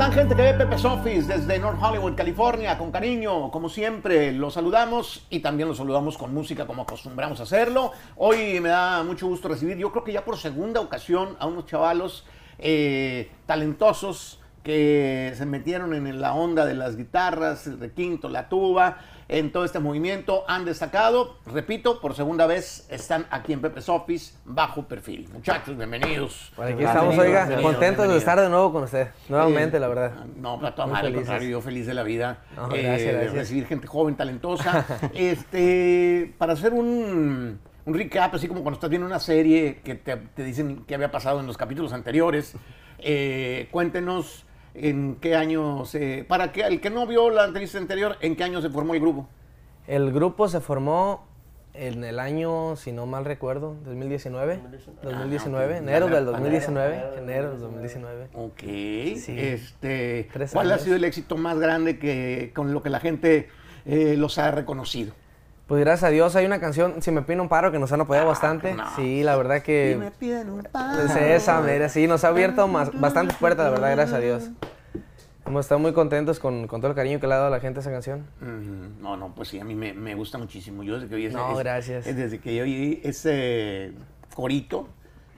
están gente que ve Pepe's Office desde North Hollywood, California? Con cariño, como siempre, los saludamos y también los saludamos con música como acostumbramos a hacerlo. Hoy me da mucho gusto recibir, yo creo que ya por segunda ocasión, a unos chavalos eh, talentosos que se metieron en la onda de las guitarras, el requinto, la tuba, en todo este movimiento, han destacado, repito, por segunda vez están aquí en Pepe's Office, bajo perfil. Muchachos, bienvenidos. Aquí estamos, oiga, contentos de estar de nuevo con usted, nuevamente, la verdad. No, para todo mal, al contrario, yo feliz de la vida. No, eh, gracias, recibir gente joven, talentosa. este, para hacer un, un recap, así como cuando estás viendo una serie que te, te dicen qué había pasado en los capítulos anteriores, eh, cuéntenos en qué año se... Para que el que no vio la entrevista anterior, ¿en qué año se formó el grupo? El grupo se formó en el año, si no mal recuerdo, 2019. 2019, Ah, enero del Enero, 2019. Enero del 2019. Ok. Sí. Este, ¿Cuál ha sido el éxito más grande que con lo que la gente eh, los ha reconocido? Pues gracias a Dios hay una canción, Si me pide un paro, que nos han apoyado bastante. no. Sí, la verdad Y me que... piden un Es esa, mira, sí, nos ha abierto más, bastantes puertas, la verdad, gracias a Dios. Hemos estado muy contentos con, con todo el cariño que le ha dado a la gente a esa canción. Ujú. No, no, pues sí, a mí me, me gusta muchísimo. Yo desde que oí ese, No, gracias. es desde que yo oí ese corito,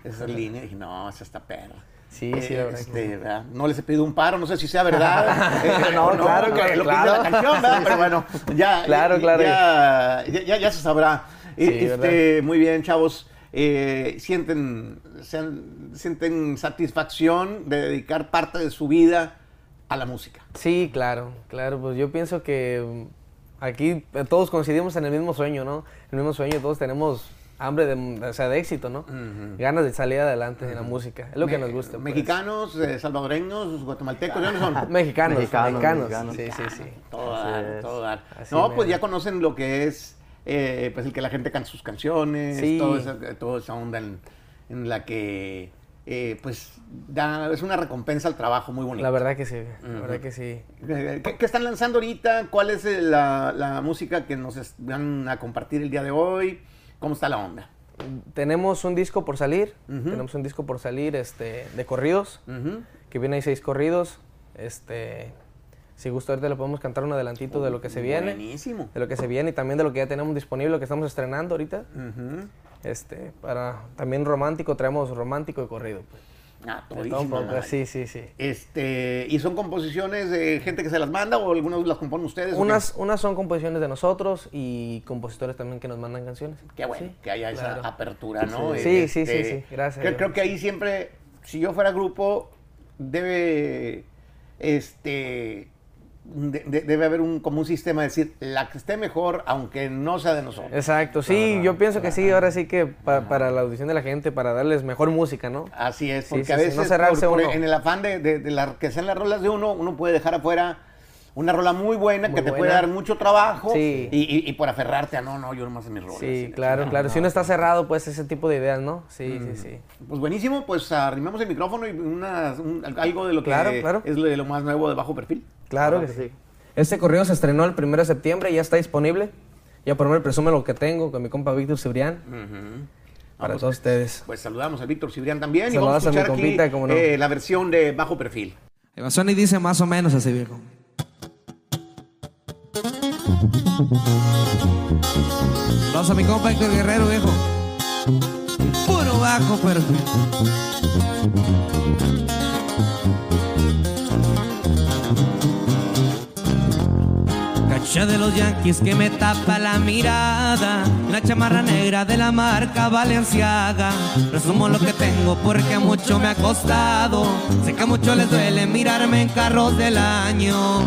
esa línea, dije, no, esa está perra. Sí, sí, la verdad que Este, ¿verdad? No les he pedido un paro, no sé si sea verdad. Eh, No, claro, que claro, lo que dice claro. la canción, ¿verdad? Pero bueno, ya, Claro, claro. Ya, ya, ya- se sabrá. Sí, este, muy bien, chavos. Eh, sienten, sean- sienten satisfacción de dedicar parte de su vida a la música. Sí, claro, claro. Pues yo pienso que aquí eh, todos coincidimos en el mismo sueño, ¿no? El mismo sueño, todos tenemos hambre de, o sea, de éxito, ¿no? Ganas de salir adelante en la música. Es lo que nos gusta. pues. Mexicanos, eh, salvadoreños, guatemaltecos, ¿de dónde son? Mexicanos, Mexicanos, mexicanos. mexicanos. Sí, sí, sí. Todo Así dar, es. todo dar. Así No, mero. pues ya conocen lo que es, eh, pues el que la gente canta sus canciones, Sí. toda, esa, toda esa onda en, en la que, eh, pues, da, es una recompensa al trabajo muy bonito. La verdad que sí, la verdad que sí. Eh, ¿Qué, qué están lanzando ahorita? ¿Cuál es eh, la, la música que nos van a compartir el día de hoy? ¿Cómo está la onda? Tenemos un disco por salir, tenemos un disco por salir este, de corridos, que viene ahí seis corridos. Este, si gusta ahorita le podemos cantar un adelantito de lo que se viene. Buenísimo. De lo que se viene y también de lo que ya tenemos disponible, lo que estamos estrenando ahorita. Este, para también romántico, traemos romántico y corrido. Pues. Ah, madre. sí, sí, sí. Este, ¿Y son composiciones de gente que se las manda o algunas las componen ustedes? Unas, unas son composiciones de nosotros y compositores también que nos mandan canciones. Qué bueno Sí, que haya esa claro. apertura, ¿no? Sí, sí, sí, Este, sí, gracias creo que ahí siempre, si yo fuera grupo, debe, este, de- de- debe haber un, como un sistema de decir, la que esté mejor, aunque no sea de nosotros. Exacto, sí, yo pienso que sí, ahora sí que pa- para la audición de la gente, para darles mejor música, ¿no? Así es, Sí, porque sí, a sí, veces no cerrarse por- por- uno. en el afán de, de- de la- que sean las rolas de uno, uno puede dejar afuera una rola muy buena Muy que te puede dar mucho trabajo Sí. y, y- y por aferrarte a no, no, yo nomás en mis rolas. Sí, la claro, claro. Si uno está cerrado, pues ese tipo de ideas, ¿no? Sí, sí, sí. Pues buenísimo, pues arrimamos el micrófono y una, un- algo de lo que Claro, claro. es lo, de lo más nuevo de Bajo Perfil. Claro que sí. Este correo se estrenó el 1 de septiembre y ya está disponible. Ya por menos presume lo que tengo con mi compa Víctor Cibrián. Para pues, todos ustedes. Pues saludamos a Víctor Cibrián también y vamos a a mi escuchar aquí no. eh, la versión de Bajo Perfil. El Basoni dice más o menos así, viejo. Saludos a mi compa Héctor Guerrero, viejo. Puro bajo perfil. Cacha de los yankees que me tapa la mirada La chamarra negra de la marca Valenciaga Resumo lo que tengo porque mucho me ha costado Sé que a muchos les duele mirarme en carros del año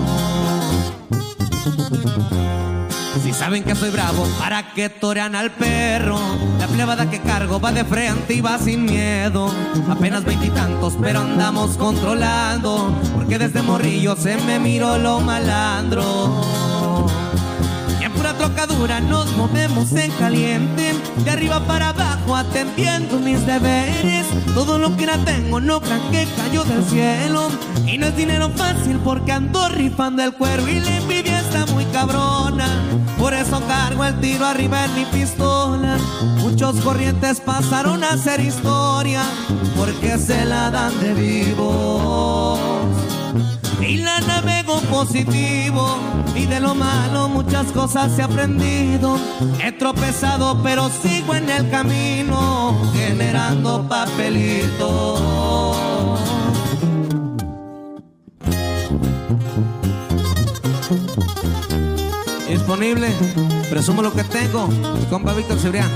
si saben que soy bravo, ¿para que torean al perro? La plebada que cargo va de frente y va sin miedo. Apenas veintitantos, pero andamos controlando. Porque desde morrillo se me miró lo malandro. Y en pura trocadura nos movemos en caliente. De arriba para abajo atendiendo mis deberes. Todo lo que la tengo no crean que cayó del cielo. Y no es dinero fácil porque ando rifando el cuero. Y la envidia cabrona. Por eso cargo el tiro arriba en mi pistola. Muchos corrientes pasaron a ser historia. Porque se la dan de vivos. y la navego positivo y de lo malo muchas cosas he aprendido. He tropezado pero sigo en el camino generando papelitos. Disponible, presumo lo que tengo, mi compa Víctor Cebrián.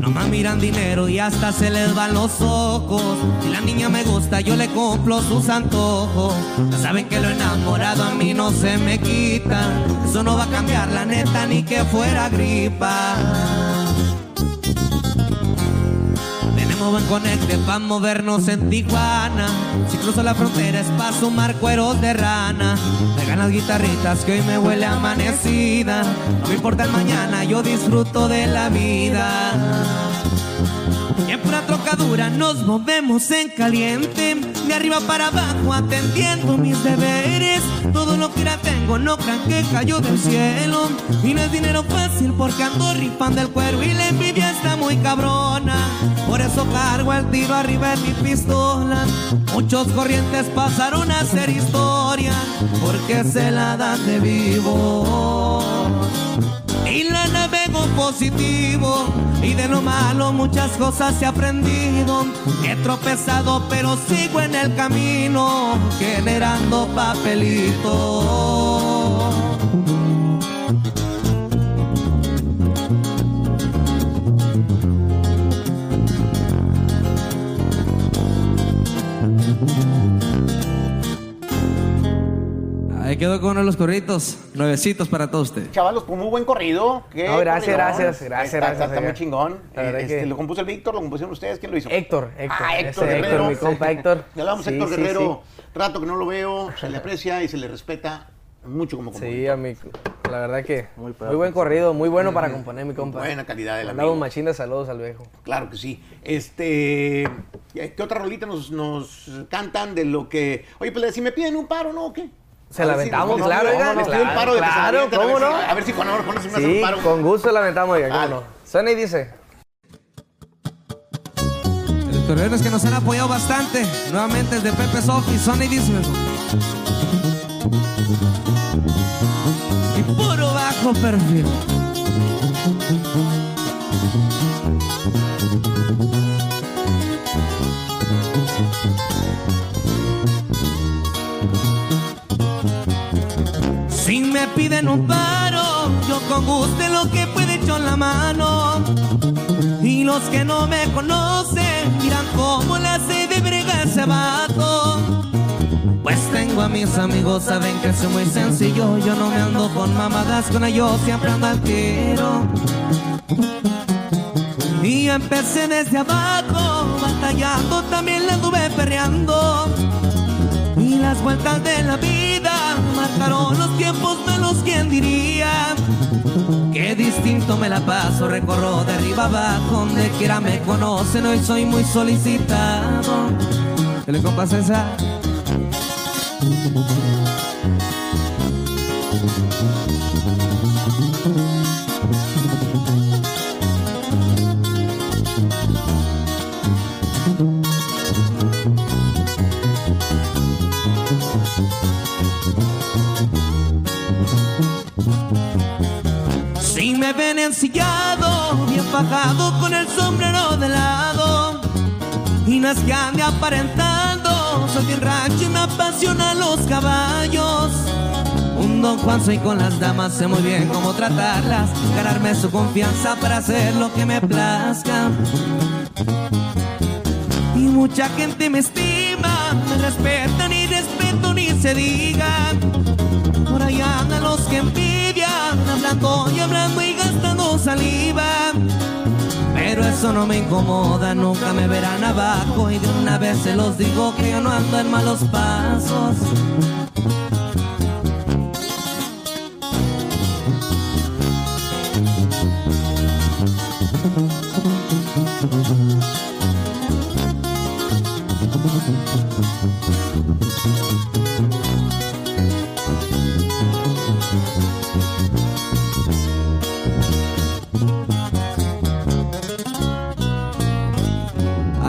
Nomás miran dinero y hasta se les van los ojos. Si la niña me gusta, yo le cumplo sus antojos. Ya saben que lo enamorado a mí no se me quita. Eso no va a cambiar la neta ni que fuera gripa. Conecte pa' movernos en Tijuana. Si cruzo la frontera es pa' sumar cueros de rana. Me las guitarritas que hoy me huele amanecida. No me importa el mañana, yo disfruto de la vida. Y en pura trocadura nos movemos en caliente, de arriba para abajo atendiendo mis deberes. Todo lo que la tengo no crean que cayó del cielo. Y no es dinero fácil porque ando rifando el cuero y la envidia está muy cabrona. Por eso cargo el tiro arriba de mi pistola. Muchos corrientes pasaron a ser historia porque se la dan de vivo y la navego positivo y de lo malo muchas cosas he aprendido. He tropezado pero sigo en el camino generando papelitos. Ahí quedó con uno de los corritos. Nuevecitos para todos ustedes. Chavalos, pues muy buen corrido. Qué No, gracias, gracias, gracias, Está, gracias, está muy chingón. La Este, que- ¿Lo compuso el Víctor? ¿Lo compusieron ustedes? ¿Quién lo hizo? Héctor, Héctor. Ah, Héctor Guerrero. mi compa Héctor. Le hablamos Sí, Héctor sí, Guerrero. Rato que no lo veo, se le aprecia y se le respeta mucho como compositor. Sí, a mí, la verdad que muy, buen corrido, muy bueno para componer mi compa. Buena calidad del Mandamos amigo. machín de saludos al viejo. Claro que sí. Este, ¿qué otra rolita nos, nos cantan de lo que... Oye, pues si me piden un paro, ¿no? ¿O qué? Se la si- aventamos, claro, pido un claro, paro de claro, ver ¿cómo si- no? A ver si Juan Abraham se me hace Sí, un paro. con gusto la aventamos, oiga, cómo Dale. no. Suena y dice. Los que nos han apoyado bastante. Nuevamente desde Pepe Sofi, Sony dice. Y puro bajo perfil. Piden un paro, yo con gusto en lo que puede echar la mano. Y los que no me conocen dirán cómo la hace de brega ese vato. Pues tengo a mis amigos, saben que soy muy sencillo. Yo no me ando con mamadas, con ellos siempre ando al tiro. Y empecé desde abajo, batallando, también la anduve perreando. Las vueltas de la vida marcaron los tiempos malos, ¿quién diría? Qué distinto me la paso, recorro de arriba abajo, donde quiera me conocen, hoy soy muy solicitado. ¿Qué le compa César? Ven ensillado, bien fajado con el sombrero de lado. Y no es que ande aparentando, soy bien rancho y me apasionan los caballos. Un don Juan soy con las damas, sé muy bien cómo tratarlas, ganarme su confianza para hacer lo que me plazca. Y mucha gente me estima, me respetan y respeto ni se digan. Por ahí andan los que envidian, hablando y hablando saliva. Pero eso no me incomoda, nunca me verán abajo. Y de una vez se los digo que yo no ando en malos pasos.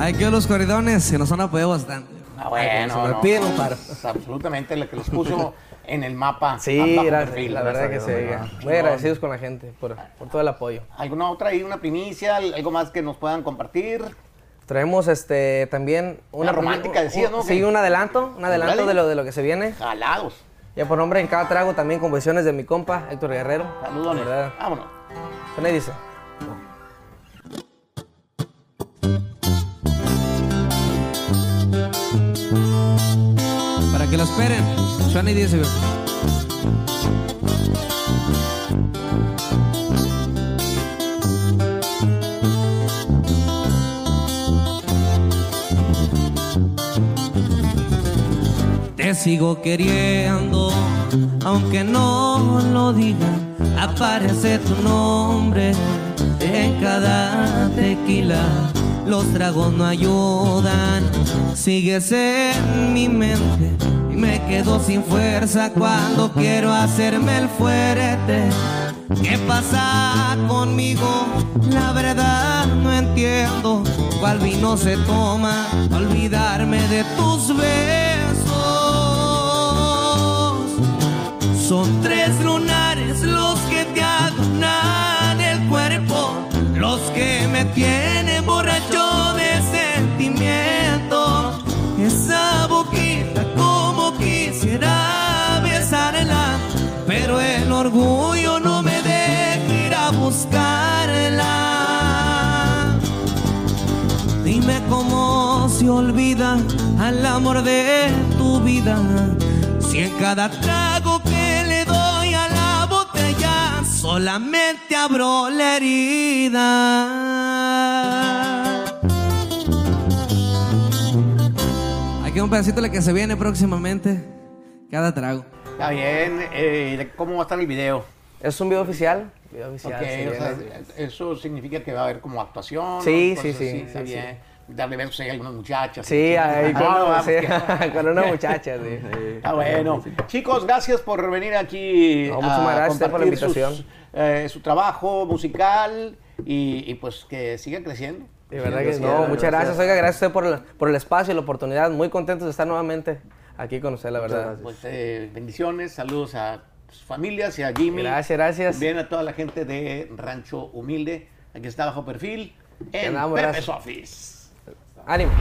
Hay que los corridones se nos han apoyado bastante. Ah, bueno, se me no, piden no, un paro. es absolutamente lo que los puso en el mapa. Sí, gracias, perfil, la verdad que gracias sí. Muy agradecidos con la gente por, por todo el apoyo. ¿Alguna otra ahí, una primicia, algo más que nos puedan compartir? Traemos este también Una romántica, decías, ¿no? Sí, un adelanto, un adelanto de lo, de lo que se viene. Jalados. Ya por nombre en cada trago también composiciones de mi compa Héctor Guerrero. ¿Verdad? Vámonos. Suena y dice. Lo esperen. Suena dice. Te sigo queriendo, aunque no lo diga. Aparece tu nombre en cada tequila. Los tragos no ayudan, sigues en mi mente me quedo sin fuerza cuando quiero hacerme el fuerte. ¿Qué pasa conmigo? La verdad no entiendo cuál vino se toma olvidarme de tus besos. Son tres lunares los que te adornan el cuerpo, los que me tienen borracho al amor de tu vida. Si en cada trago que le doy a la botella solamente abro la herida. Aquí un pedacito de lo que se viene próximamente. Cada trago. Está bien. eh, ¿de ¿Cómo va a estar el video? Es un video oficial. Video oficial. Ok, se o sea, eso significa que va a haber como actuación. Sí, ¿no? sí, sí, así, sí, está sí. bien. Darle besos ahí a algunas muchachas. Sí, ahí con, vamos, sí, que- con una muchacha, sí. Está bueno. Chicos, gracias por venir aquí No, a muchísimas gracias por la sus, invitación. eh, su trabajo musical y, y, pues que siga creciendo. De verdad que no, muchas gracias, oiga, gracias a usted por, el- por el espacio y la oportunidad. Muy contentos de estar nuevamente aquí con usted, la verdad. Pues eh, bendiciones, saludos a sus familias y a Jimmy. Gracias, gracias. Bien a toda la gente de Rancho Humilde. Aquí está bajo perfil en Pepe's gracias. Office. ânimo!